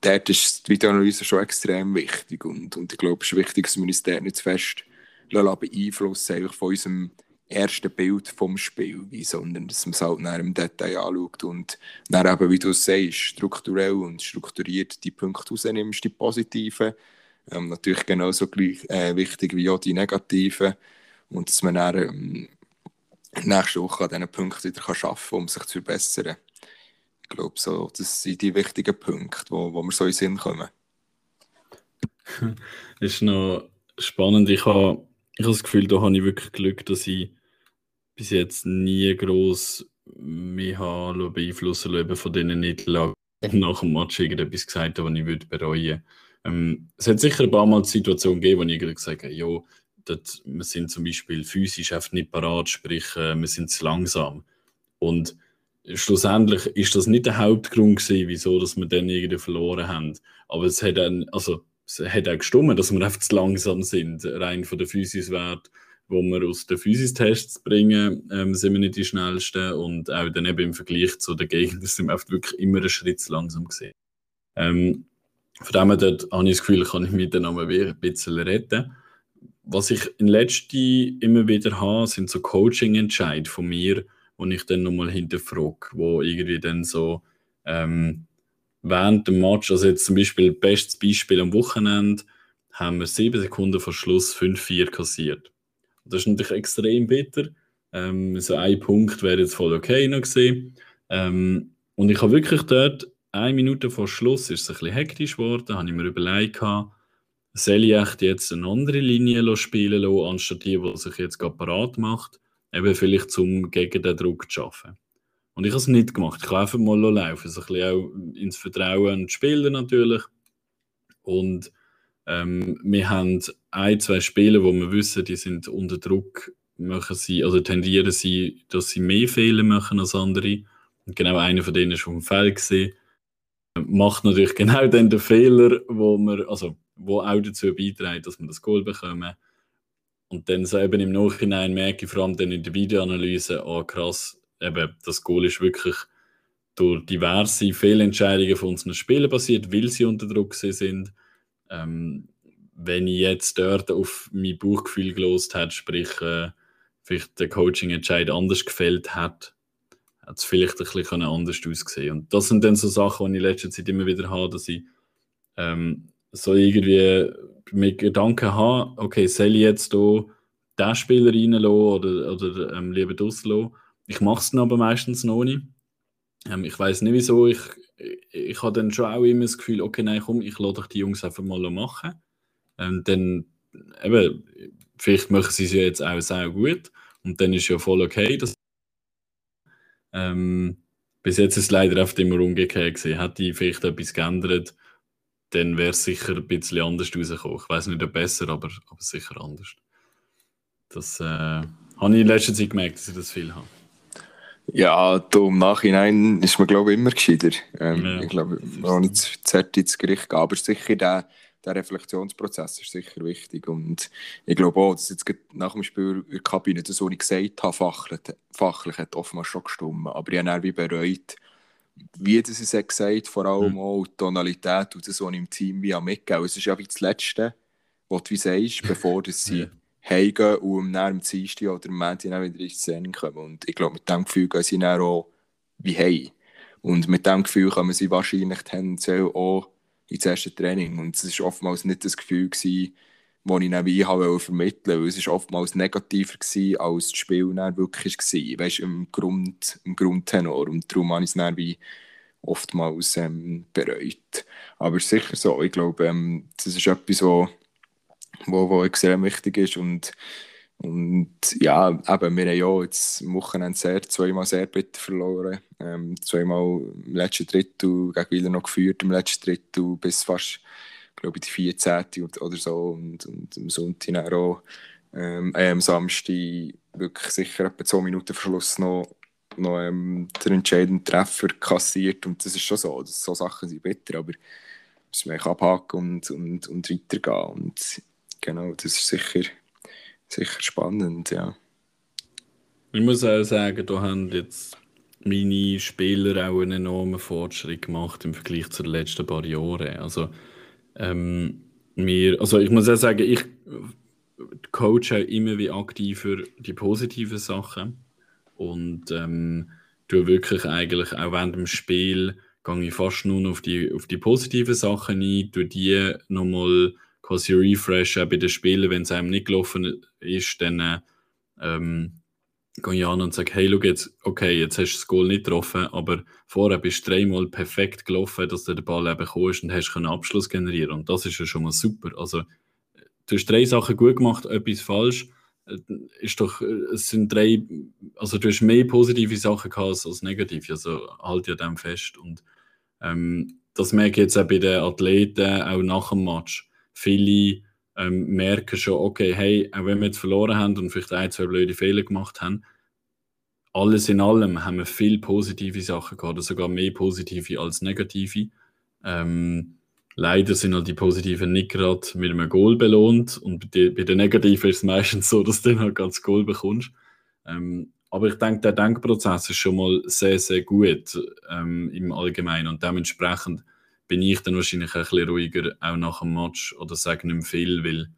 dort ist die Videoanalyse schon extrem wichtig. Und, und ich glaube, es ist wichtig, dass wir uns dort nicht zu fest beeinflussen von unserem ersten Bild vom Spiel, sondern dass man es halt nach im Detail anschaut und dann eben, wie du es sagst, strukturell und strukturiert die Punkte rausnimmst, die positiven. Ähm, natürlich genauso gleich, äh, wichtig wie auch die negativen. Und dass man dann ähm, nächste Woche an diesen Punkten wieder arbeiten kann, um sich zu verbessern. Ich glaube, so, das sind die wichtigen Punkte, wo, wo wir so in den Sinn kommen. das ist noch spannend. Ich habe, ich habe das Gefühl, da habe ich wirklich Glück, dass ich bis jetzt nie groß mich habe beeinflussen lassen von diesen Niederlagen nach dem Match irgendetwas gesagt habe, was ich würde bereuen ähm, Es hat sicher ein paar Mal Situationen gegeben, wo ich gesagt habe, ja, wir sind zum Beispiel physisch einfach nicht parat, sprich, äh, wir sind zu langsam. Und schlussendlich ist das nicht der Hauptgrund gewesen, wieso dass wir dann irgendwie verloren haben. Aber es hat dann, also es hat auch gestimmt, dass wir einfach zu langsam sind, rein von der Physiswert, wo wir aus den Physistests bringen, ähm, sind wir nicht die schnellsten und auch dann eben im Vergleich zu den Gegnern sind wir oft wirklich immer einen Schritt zu langsam gesehen. Ähm, von dem her dort habe ich das Gefühl, kann ich mich dann noch ein bisschen retten. Was ich in letzter immer wieder habe, sind so Coaching-Entscheid von mir, und ich dann nochmal hinterfrage, wo irgendwie dann so ähm, während dem Match, also jetzt zum Beispiel bestes Beispiel am Wochenende, haben wir sieben Sekunden vor Schluss 5-4 kassiert. Das ist natürlich extrem bitter. Ähm, so ein Punkt wäre jetzt voll okay noch gesehen. Ähm, und ich habe wirklich dort, eine Minute vor Schluss, ist es ein bisschen hektisch geworden, habe ich mir überlegt, soll ich echt jetzt eine andere Linie spielen lassen, anstatt die, die sich jetzt gerade parat macht eben vielleicht zum gegen den Druck zu arbeiten. Und ich habe es nicht gemacht. Ich habe einfach mal laufen, so ein bisschen auch ins Vertrauen an die Spieler natürlich. Und ähm, wir haben ein, zwei Spieler, wo wir wissen, die sind unter Druck, machen sie, also tendieren sie, dass sie mehr Fehler machen als andere. Und genau einer von denen ist auf dem Feld gesehen. Macht natürlich genau dann den Fehler, wo wir, also wo auch dazu beiträgt, dass wir das Goal bekommen. Und dann so eben im Nachhinein merke ich vor allem dann in der Videoanalyse, oh krass, eben, das Goal ist wirklich durch diverse Fehlentscheidungen von unseren Spielen passiert, weil sie unter Druck sind. Ähm, wenn ich jetzt dort auf mein Bauchgefühl gelost hätte, sprich, äh, vielleicht der Coaching-Entscheid anders gefällt hat, hat es vielleicht ein bisschen anders aussehen Und das sind dann so Sachen, die ich in letzter Zeit immer wieder habe, dass ich ähm, so irgendwie mit Gedanken habe, okay, soll ich jetzt hier diesen Spieler reinlassen oder, oder ähm, lieber rauslassen? Ich mache es dann aber meistens noch nicht. Ähm, ich weiß nicht wieso, ich, ich, ich habe dann schon auch immer das Gefühl, okay, nein, komm, ich lasse doch die Jungs einfach mal machen. Ähm, dann, eben, vielleicht machen sie es ja jetzt auch sehr gut und dann ist ja voll okay. Dass, ähm, bis jetzt ist es leider oft immer umgekehrt gewesen. Hätte ich vielleicht etwas geändert, dann wäre es sicher ein bisschen anders rausgekommen. Ich weiß nicht, ob besser, aber, aber sicher anders. Das äh, habe ich in letzter Zeit gemerkt, dass ich das viel habe. Ja, da im Nachhinein ist man, glaube ich, immer gescheiter. Ähm, ja, ich glaube, nicht zu ins Gericht gehen, aber sicher der, der Reflexionsprozess ist sicher wichtig. Und ich glaube auch, dass jetzt nach dem Spiel in der Kabine das, was ich gesagt habe, fachlich, fachlich hat oftmals schon gestimmt. Aber ich habe dann wie bereut, wie das es gesagt hat, vor allem mhm. auch die Tonalität und das, was ich im Team wie mitgegeben Es ist ja wie das Letzte, was du wie sagst, bevor das sie ja heimgehen und dann am Dienstag oder am Montag wieder ins Training kommen. Und ich glaube, mit diesem Gefühl gehen sie dann auch wie heim. Und mit diesem Gefühl kommen sie wahrscheinlich tendenziell auch ins erste Training. Und es war oftmals nicht das Gefühl, das ich habe vermitteln wollte. Es war oftmals negativer, gewesen, als das Spiel dann wirklich war. Weißt im, Grund, im Grundtenor. Und darum habe ich es dann wie oftmals ähm, bereut. Aber sicher so. Ich glaube, ähm, das ist etwas, was wo, wo extrem wichtig ist. Und, und ja, eben, wir haben ja jetzt am Wochenende sehr, zweimal sehr bitter verloren. Ähm, zweimal im letzten Drittel gegen Wieler noch geführt, im letzten Drittel bis fast, glaube ich, die 14. oder so. Und, und am Sonntag auch, ähm, äh, am Samstag wirklich sicher etwa zwei Minuten Verschluss noch noch ähm, den entscheidenden Treffer kassiert und das ist schon so, das, so Sachen sind bitter, aber müssen wir abhaken und, und, und weitergehen und genau, das ist sicher, sicher spannend, ja. Ich muss auch sagen, da haben jetzt meine Spieler auch einen enormen Fortschritt gemacht im Vergleich zu den letzten paar Jahren. Also, ähm, wir, also ich muss auch sagen, ich coache auch immer wie aktiver die positiven Sachen und ähm, tue wirklich eigentlich auch während dem Spiel gehe ich fast nur auf die, auf die positiven Sachen ein, tue die nochmal quasi refreshen bei den Spielen, wenn es einem nicht gelaufen ist, dann ähm, gehe ich an und sage, hey, schau jetzt, okay, jetzt hast du das Goal nicht getroffen, aber vorher bist du dreimal perfekt gelaufen, dass du den Ball eben kommst und hast einen Abschluss generieren und das ist ja schon mal super. Also du hast drei Sachen gut gemacht, etwas falsch, äh, ist doch, äh, es sind drei, also du hast mehr positive Sachen gehabt als negative, also halt ja dem fest und ähm, das merke ich jetzt auch bei den Athleten, auch nach dem Match viele ähm, merken schon, okay, hey, auch wenn wir jetzt verloren haben und vielleicht ein, zwei blöde Fehler gemacht haben, alles in allem haben wir viel positive Sachen gehabt, sogar mehr positive als negative. Ähm, leider sind halt die positiven nicht gerade mit einem Goal belohnt und bei, bei den negativen ist es meistens so, dass du dann halt ganz Goal bekommst. Ähm, aber ich denke, der Denkprozess ist schon mal sehr, sehr gut ähm, im Allgemeinen und dementsprechend bin ich dann wahrscheinlich ein bisschen ruhiger, auch nach dem Match oder sage nicht mehr viel, weil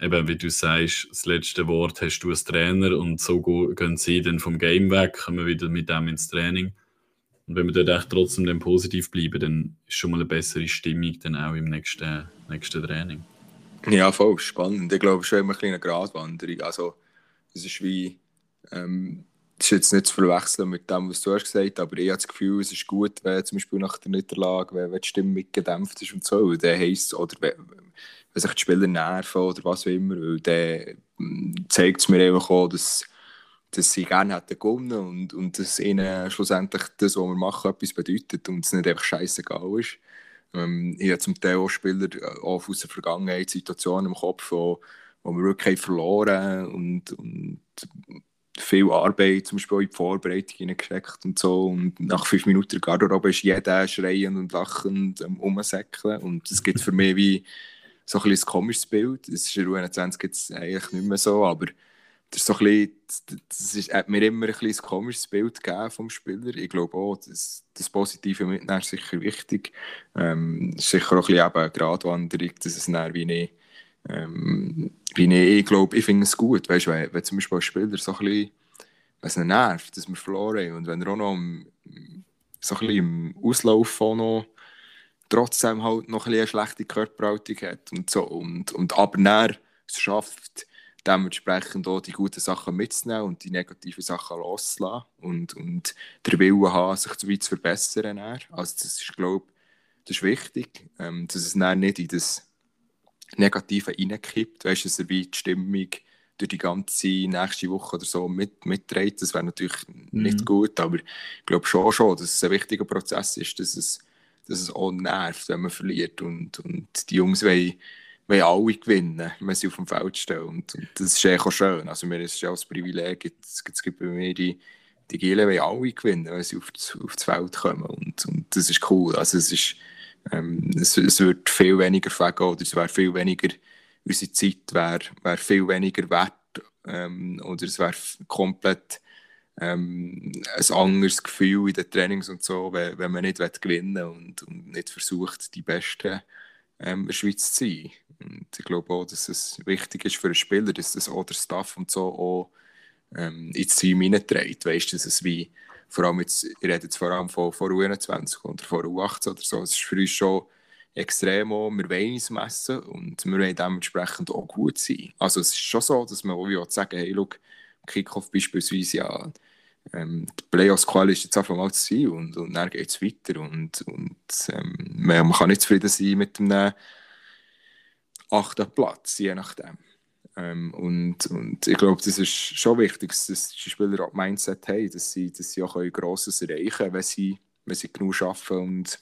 eben, wie du sagst, das letzte Wort hast du als Trainer und so gehen sie dann vom Game weg, kommen wieder mit dem ins Training. Und wenn wir dort echt trotzdem dann positiv bleiben, dann ist schon mal eine bessere Stimmung dann auch im nächsten, nächsten Training. Ja, voll spannend. Ich glaube, schon immer eine Gratwanderung. Also, es ist wie, ähm, das ist jetzt nicht zu verwechseln mit dem, was du hast gesagt aber ich habe das Gefühl, es ist gut, wenn zum Beispiel nach der Niederlage, wenn, wenn die Stimmung gedämpft ist und so, weil dann heisst oder wenn, wenn sich die Spieler nerven oder was auch immer, weil dann hm, zeigt es mir einfach auch, dass, dass sie gerne hätten gewonnen und, und dass ihnen schlussendlich das, was wir machen, etwas bedeutet und es nicht einfach scheißegal ist. Ähm, ich habe zum Teil auch Spieler äh, auch aus der Vergangenheit Situationen im Kopf, wo, wo wir wirklich verloren haben und, und viel Arbeit, zum Beispiel in die Vorbereitung hineingesteckt und so. Und nach fünf Minuten der Garderobe ist jeder schreiend und lachend am Umsäckeln. Und es gibt für mich wie so ein, ein komisches Bild. Das ist in U21 jetzt eigentlich nicht mehr so, aber ist so hat mir immer ein, ein komisches Bild gegeben vom Spieler. Ich glaube auch, das, das Positive mitnehmen ist sicher wichtig. Ähm, sicher auch ein bisschen eine Gratwanderung, dass es dann wie nicht, ähm, wie nicht ich glaube, ich finde es gut, weißt, wenn, wenn zum Beispiel ein Spieler so ein bisschen, ihn nervt, dass wir verloren haben und wenn er auch noch im, so ein im Auslauf noch trotzdem halt noch ein eine schlechte Körperhaltung hat und so und, und aber dann es schafft, dementsprechend auch die guten Sachen mitzunehmen und die negativen Sachen loszulassen und, und den Willen haben, sich zu weit zu verbessern. Dann. Also das ist, glaube ist wichtig, ähm, dass es nicht in das Negative reinkippt, weißt du, dass er wie die Stimmung durch die ganze nächste Woche oder so mit, mitträgt. Das wäre natürlich mhm. nicht gut, aber ich glaube schon, schon, dass es ein wichtiger Prozess ist, dass es, dass es auch nervt, wenn man verliert und, und die Jungs wollen wollen alle gewinnen, wenn sie auf dem Feld stehen. Und, und das ist echt auch schön. Also mir ist es ja als Privileg, es, es gibt bei mir die, die Gielen wollen alle gewinnen, wenn sie auf das, auf das Feld kommen. Und, und das ist cool. Also es ist, ähm, es, es wird viel weniger fegen oder es wäre viel weniger, unsere Zeit wäre wär viel weniger wert ähm, oder es wäre komplett ähm, ein anderes Gefühl in den Trainings und so, wenn, wenn man nicht gewinnen will und, und nicht versucht, die Besten ähm, in der Schweiz zu sein. Und ich glaube auch, dass es wichtig ist für einen Spieler, dass das auch der Staff und so auch ähm, ins Team hineinträgt. Weißt du, dass es wie, vor allem jetzt, ich rede jetzt vor allem von, von U21 oder von U18 oder so, es ist für uns schon extrem auch, wir wollen uns messen und wir wollen dementsprechend auch gut sein. Also es ist schon so, dass man auch sagen, hey, schau, Kickoff beispielsweise, ja, ähm, die Playoffs-Quali ist jetzt einfach mal zu sein und, und dann geht es weiter und, und ähm, man, man, kann nicht zufrieden sein mit einem achten Platz, je nachdem. Ähm, und, und ich glaube, das ist schon wichtig, dass die Spieler auch Mindset haben, dass sie, dass sie auch Grosses erreichen können, wenn sie, wenn sie genug arbeiten und,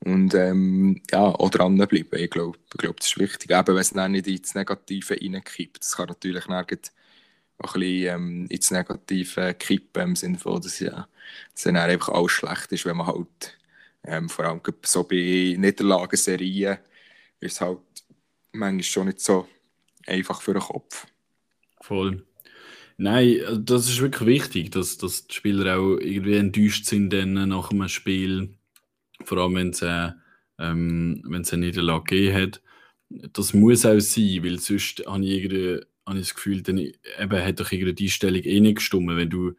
und ähm, ja, auch dranbleiben. Ich glaube, ich glaube, das ist wichtig. Eben, wenn es dann nicht ins Negative reinkippt. Das kann natürlich nirgends ein bisschen ähm, ins Negative kippen, im Sinne von, dass ja, dass dann einfach alles schlecht ist, wenn man halt ähm, vor allem so bei Niederlagenserien ist halt manchmal schon nicht so einfach für den Kopf. Voll. Nein, das ist wirklich wichtig, dass, dass die Spieler auch irgendwie enttäuscht sind dann nach einem Spiel, vor allem wenn es äh, ähm, eine Niederlage gegeben hat. Das muss auch sein, weil sonst habe ich, irgendwie, habe ich das Gefühl, dann eben hat doch irgendwie die Einstellung eh nicht gestimmt, wenn du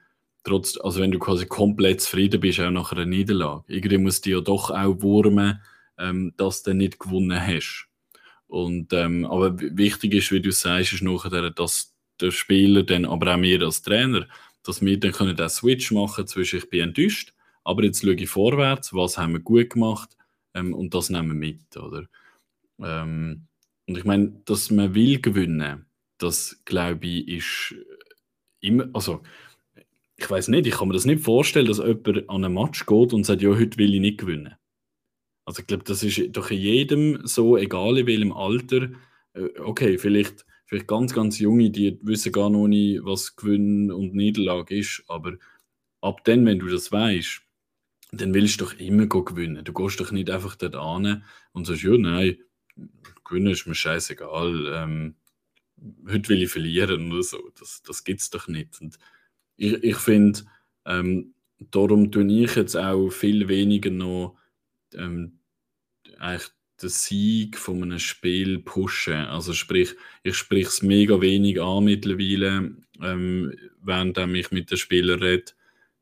trotz, also wenn du quasi komplett zufrieden bist, auch nach einer Niederlage. Irgendwie muss die ja doch auch wurmen, ähm, dass du nicht gewonnen hast. Und, ähm, aber wichtig ist, wie du sagst, ist nachher, dass der Spieler dann, aber auch wir als Trainer, dass wir dann können den Switch machen zwischen ich bin enttäuscht, aber jetzt schaue ich vorwärts, was haben wir gut gemacht ähm, und das nehmen wir mit, oder? Ähm, und ich meine, dass man will gewinnen, das glaube ich ist immer, also ich weiß nicht, ich kann mir das nicht vorstellen, dass jemand an einen Match geht und sagt, ja, heute will ich nicht gewinnen. Also ich glaube, das ist doch jedem so, egal in welchem Alter. Äh, okay, vielleicht, vielleicht ganz, ganz junge, die wissen gar noch nicht, was Gewinn und Niederlage ist, aber ab dann, wenn du das weißt, dann willst du doch immer gewinnen. Du gehst doch nicht einfach dort an und sagst, ja, nein, gewinnen ist mir scheißegal, ähm, heute will ich verlieren oder so. Das, das gibt es doch nicht. Und ich, ich finde, ähm, darum tue ich jetzt auch viel weniger noch ähm, eigentlich den Sieg von einem Spiel pushen. Also sprich, ich spreche es mega wenig an mittlerweile, ähm, während ich mit den Spielern rede,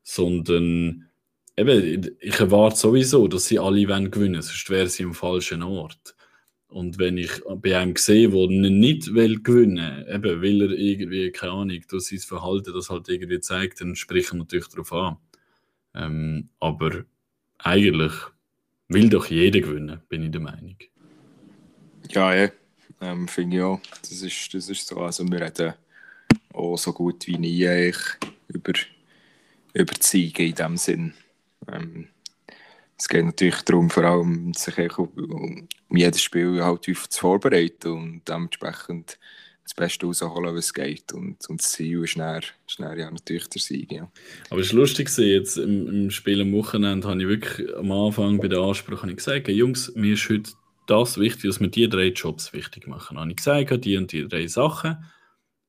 sondern eben, ich erwarte sowieso, dass sie alle wollen gewinnen, sonst wären sie am falschen Ort. Und wenn ich bei einem sehe, der nicht will gewinnen will, eben, weil er irgendwie, keine Ahnung, durch sein Verhalten das halt irgendwie zeigt, dann spreche ich natürlich darauf an. Ähm, aber eigentlich Will doch jeder gewinnen, bin ich der Meinung. Ja, ja. Ähm, Finde ich auch. Das ist, das ist so. Also wir reden auch so gut wie nie über, über die Siege in dem Sinn. Ähm, es geht natürlich darum, vor allem sich um, um jedes Spiel halt zu vorbereiten und dementsprechend das Beste rausholen, was geht. Und, und das Ziel ist, dann, ist dann ja natürlich der Sieg. Ja. Aber es ist lustig, jetzt im, im Spiel am Wochenende habe ich wirklich am Anfang bei der Ansprache gesagt, Jungs, mir ist heute das wichtig, dass wir die drei Jobs wichtig machen. Habe ich gesagt, die und die drei Sachen.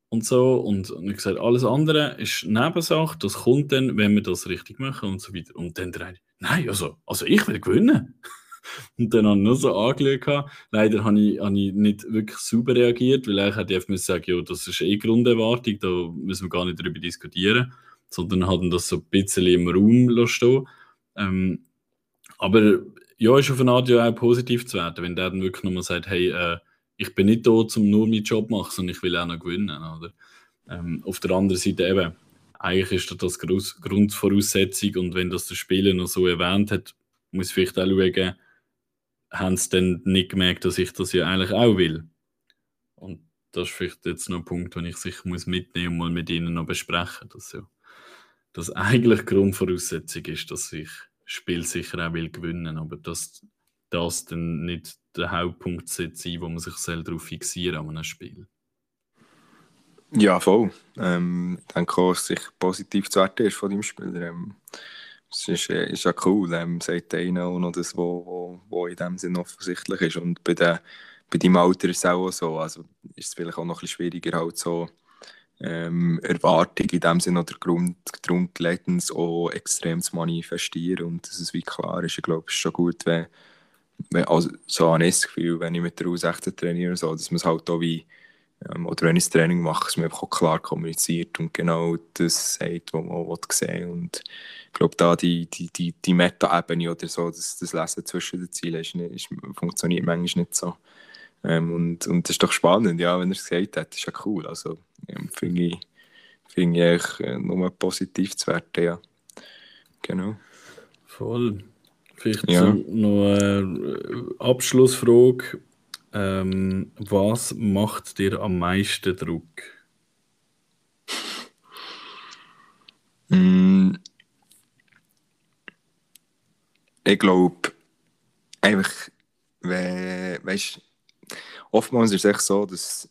und so. Und, und ich gesagt, alles andere ist Nebensache, das kommt dann, wenn wir das richtig machen und so weiter. Und dann drei, nein, also, also ich will gewinnen. Und dann habe ich nur so angeschaut. Leider habe ich, habe ich nicht wirklich sauber reagiert, weil ich hätte einfach sagen ja, das ist eh Grunderwartung, da müssen wir gar nicht darüber diskutieren. Sondern hatten das so ein bisschen im Raum stehen. Ähm, aber ja, ist auf eine Art auch positiv zu werden, wenn der dann wirklich nochmal sagt, hey, äh, ich bin nicht da, um nur meinen Job zu machen, sondern ich will auch noch gewinnen. Oder? Ähm, auf der anderen Seite eben, eigentlich ist das das Grundvoraussetzung und wenn das der Spieler noch so erwähnt hat, muss ich vielleicht auch schauen, haben sie dann nicht gemerkt, dass ich das ja eigentlich auch will. Und das ist vielleicht jetzt noch ein Punkt, den ich sicher muss mitnehmen und mal mit ihnen noch besprechen, dass ja das eigentlich Grundvoraussetzung ist, dass ich Spiel sicher auch will gewinnen, aber dass das dann nicht der Hauptpunkt sein wo man sich darauf fixieren an einem Spiel. Ja, voll. Ähm, ich denke auch, dass sich positiv zu werten ist von deinem Spieler. Ähm, es ist, äh, ist ja cool, ähm, sagt einer auch noch das, was wo, wo, wo in dem Sinn offensichtlich ist. Und bei, der, bei deinem Alter ist es auch so. Also ist es vielleicht auch noch ein bisschen schwieriger, halt so ähm, Erwartung in dem Sinne oder Grund, grundlegend auch extrem zu manifestieren und dass es wie klar ist. Ich glaube, es ist schon gut, wenn, wenn also so ein Gefühl, wenn ich mit der U16 trainiere, so, dass man es halt auch wie ähm, oder wenn ich das Training mache, dass man einfach auch klar kommuniziert und genau das sagt, was man sehen will. Ich glaube, da die, die, die, die Meta-Ebene oder so, das, das Lesen zwischen den Zielen ist, ist, funktioniert manchmal nicht so. Ähm, und, und das ist doch spannend, ja, wenn er es gesagt hat, ist ja cool. Also ähm, finde ich, find ich eigentlich äh, nur positiv zu werten, ja. Genau. Voll. Vielleicht ja. noch eine Abschlussfrage. Ähm, was macht dir am meisten Druck? Mm, ich glaube, einfach, we weißt oftmals ist es echt so, dass,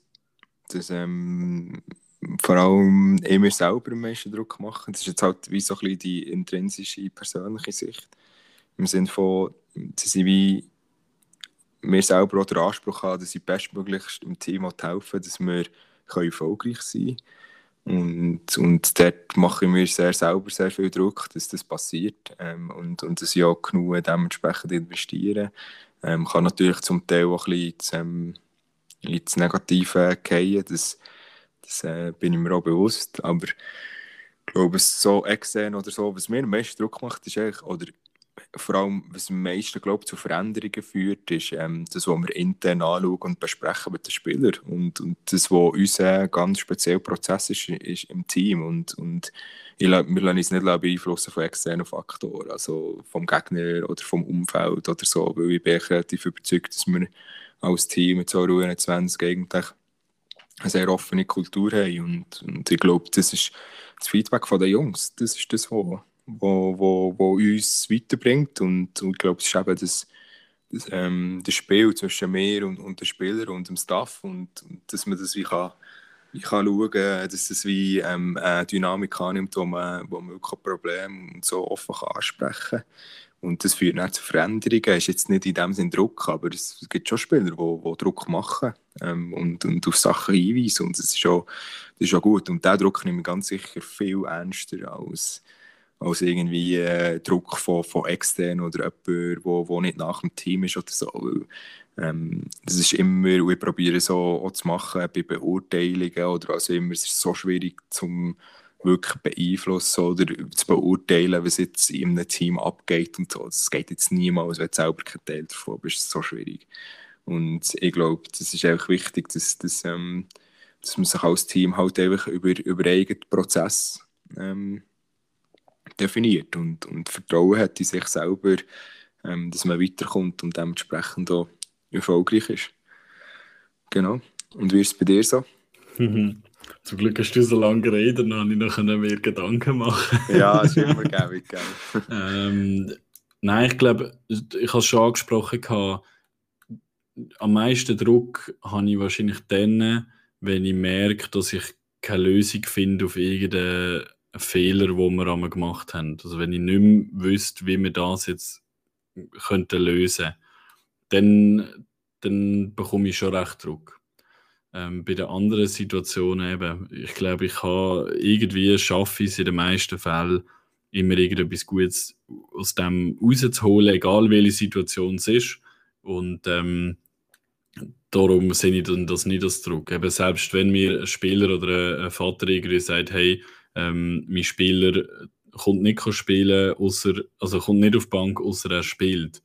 dass ähm, vor allem immer selber am meisten Druck machen. Das ist jetzt halt wie so ein bisschen die intrinsische, persönliche Sicht. Im Sinne von, dass ich wie mir selber auch den Anspruch habe, dass ich bestmöglichst im Team helfen dass wir erfolgreich sein können. Und, und dort mache ich mir sehr selber sehr viel Druck, dass das passiert ähm, und, und dass ich auch genug dementsprechend investiere. Ähm, kann natürlich zum Teil auch ein bisschen das, ähm, ins Negative fallen, das, das äh, bin ich mir auch bewusst, aber ich glaube, so extern oder so, was mir am meisten Druck macht, ist eigentlich, oder vor allem, was am meisten glaube zu Veränderungen führt, ist ähm, das, was wir intern anschauen und besprechen mit den Spielern. Und, und das, was unser ganz spezieller Prozess ist, ist im Team. Und, und ich, wir lassen uns nicht beeinflussen von externen Faktoren, also vom Gegner oder vom Umfeld oder so, weil ich bin relativ überzeugt, dass wir als Team mit so Ruhe 20 eigentlich eine sehr offene Kultur haben. Und, und ich glaube, das ist das Feedback den Jungs. Das ist das, was wo, wo, wo uns weiterbringt. Und, und ich glaube, es ist eben das, das, ähm, das Spiel zwischen mir und, und den Spielern und dem Staff und, und dass man das wie kann, wie kann schauen kann, dass das wie ähm, eine Dynamik annimmt, wo man, wo man wirklich Probleme so offen kann ansprechen kann. Und das führt dann zu Veränderungen. Es ist jetzt nicht in dem Sinne Druck, aber es gibt schon Spieler, die, die Druck machen ähm, und, und auf Sachen hinweisen. Und das ist, auch, das ist auch gut. Und diesen Druck nehme ich ganz sicher viel ernster als, als irgendwie äh, Druck von, von extern oder jemand, wo, wo nicht nach dem Team ist oder so. Ähm, das ist immer, ich probiere so auch zu machen bei Beurteilungen oder also immer, es ist so schwierig zum wirklich beeinflussen oder zu beurteilen, was jetzt in einem Team abgeht und so. Das geht jetzt niemals, wenn du selber kein Teil davon bist, das ist so schwierig. Und ich glaube, das ist einfach wichtig, dass, dass, ähm, dass man sich als Team halt einfach über, über eigenen Prozess ähm, definiert und, und Vertrauen hat in sich selber, ähm, dass man weiterkommt und dementsprechend auch erfolgreich ist. Genau. Und wie ist es bei dir so? Mhm. Zum Glück hast du so lange geredet, dann habe ich noch mehr Gedanken machen. ja, das ist immer gäbig, ähm, Nein, ich glaube, ich habe es schon angesprochen, gehabt, am meisten Druck habe ich wahrscheinlich dann, wenn ich merke, dass ich keine Lösung finde auf irgendeine Fehler, die wir einmal gemacht haben. Also wenn ich nicht mehr wüsste, wie wir das jetzt könnten lösen dann, dann bekomme ich schon recht Druck. Ähm, bei den anderen Situationen eben, ich glaube, ich habe irgendwie schaffe ich es in den meisten Fällen, immer irgendetwas Gutes aus dem rauszuholen, egal welche Situation es ist. Und ähm, darum sehe ich dann das nicht als Druck. Eben selbst wenn mir ein Spieler oder ein Vater irgendwie sagt, hey, ähm, mein Spieler kommt nicht spielen, außer, also kommt nicht auf die Bank, außer er spielt,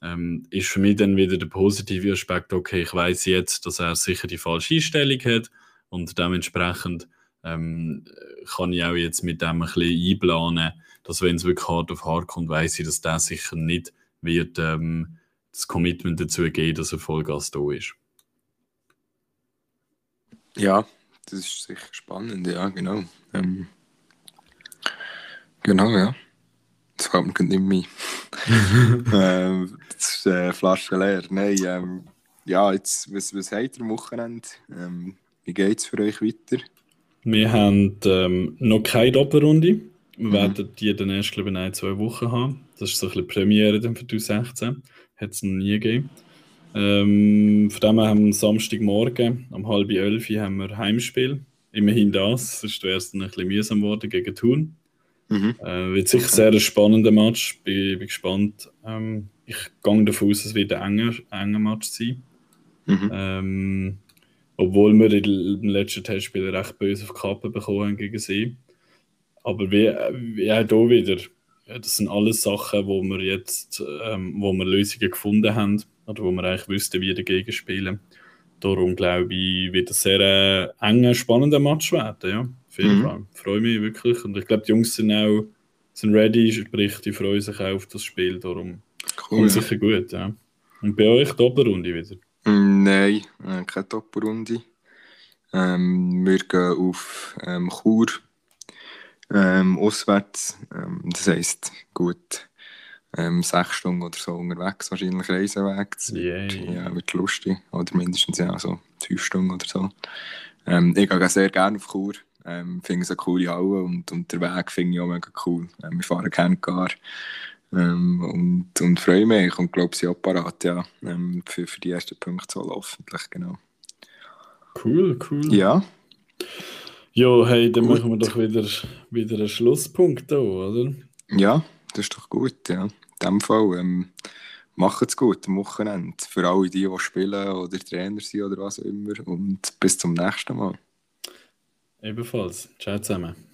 ähm, ist für mich dann wieder der positive Aspekt, okay, ich weiß jetzt, dass er sicher die falsche Einstellung hat und dementsprechend ähm, kann ich auch jetzt mit dem ein bisschen einplanen, dass wenn es wirklich hart auf hart kommt, weiß ich, dass der sicher nicht wird ähm, das Commitment dazu geben, dass er Vollgas da ist. Ja, das ist sicher spannend, ja, genau. Ähm, genau, ja. Das kommt nicht mehr. ähm, das ist äh, Flasche leer. Nein, ähm, ja, jetzt, was, was habt ihr am Wochenende? Ähm, wie geht es für euch weiter? Wir haben ähm, noch keine Doppelrunde. Wir mhm. werden die dann erst, glaube ich, in zwei Wochen haben. Das ist so ein bisschen Premiere dann für 2016. Hat es noch nie gegeben. Ähm, von dem her haben wir Samstagmorgen um halb elf haben wir Heimspiel. Immerhin das. Sonst wäre es dann ein bisschen mühsam geworden gegen Thun. Mhm. Äh, wird sicher sehr ein spannender Match. Bin, bin gespannt. Ähm, ich gehe davon aus, es wird ein enger, enger Match sein. Mhm. Ähm, obwohl wir im letzten Testspiel recht böse auf die Kappe bekommen haben gegen sie. Aber wie, wie auch hier wieder, das sind alles Sachen, wo wir jetzt ähm, wo wir Lösungen gefunden haben oder wo wir eigentlich wüssten, wie dagegen spielen. Darum glaube ich, wird es sehr äh, enger, spannender Match werden. Ja, auf jeden mhm. Fall. Ich freue mich wirklich. Und ich glaube, die Jungs sind auch sind ready, sprich, die freuen sich auch auf das Spiel. Darum cool, kommt ja. sicher gut. Ja. Und bei euch Doppelrunde wieder? Mm, nein, äh, keine Doppelrunde. Ähm, wir gehen auf ähm, Chur ähm, auswärts. Ähm, das heisst, gut, ähm, sechs Stunden oder so unterwegs, wahrscheinlich Reiseweg. Das yeah. wird, ja, wird lustig. Oder mindestens ja, so fünf Stunden oder so. Ähm, ich gehe sehr gerne auf Chur. Ähm, finde es eine coole Halle und, und der Weg finde ich auch mega cool. Ähm, wir fahren gerne gar. Ähm, und, und freue mich und glaube, sie auch parat, ja, ähm, für, für die ersten Punkte so hoffentlich, genau. Cool, cool. Ja. Ja, hey, dann gut. machen wir doch wieder, wieder einen Schlusspunkt da, oder? Ja, das ist doch gut, ja. In dem Fall, ähm, macht es gut am Wochenende. Für alle die, die spielen oder Trainer sind oder was auch immer. Und bis zum nächsten Mal. Ebenfalls. Ciao zusammen.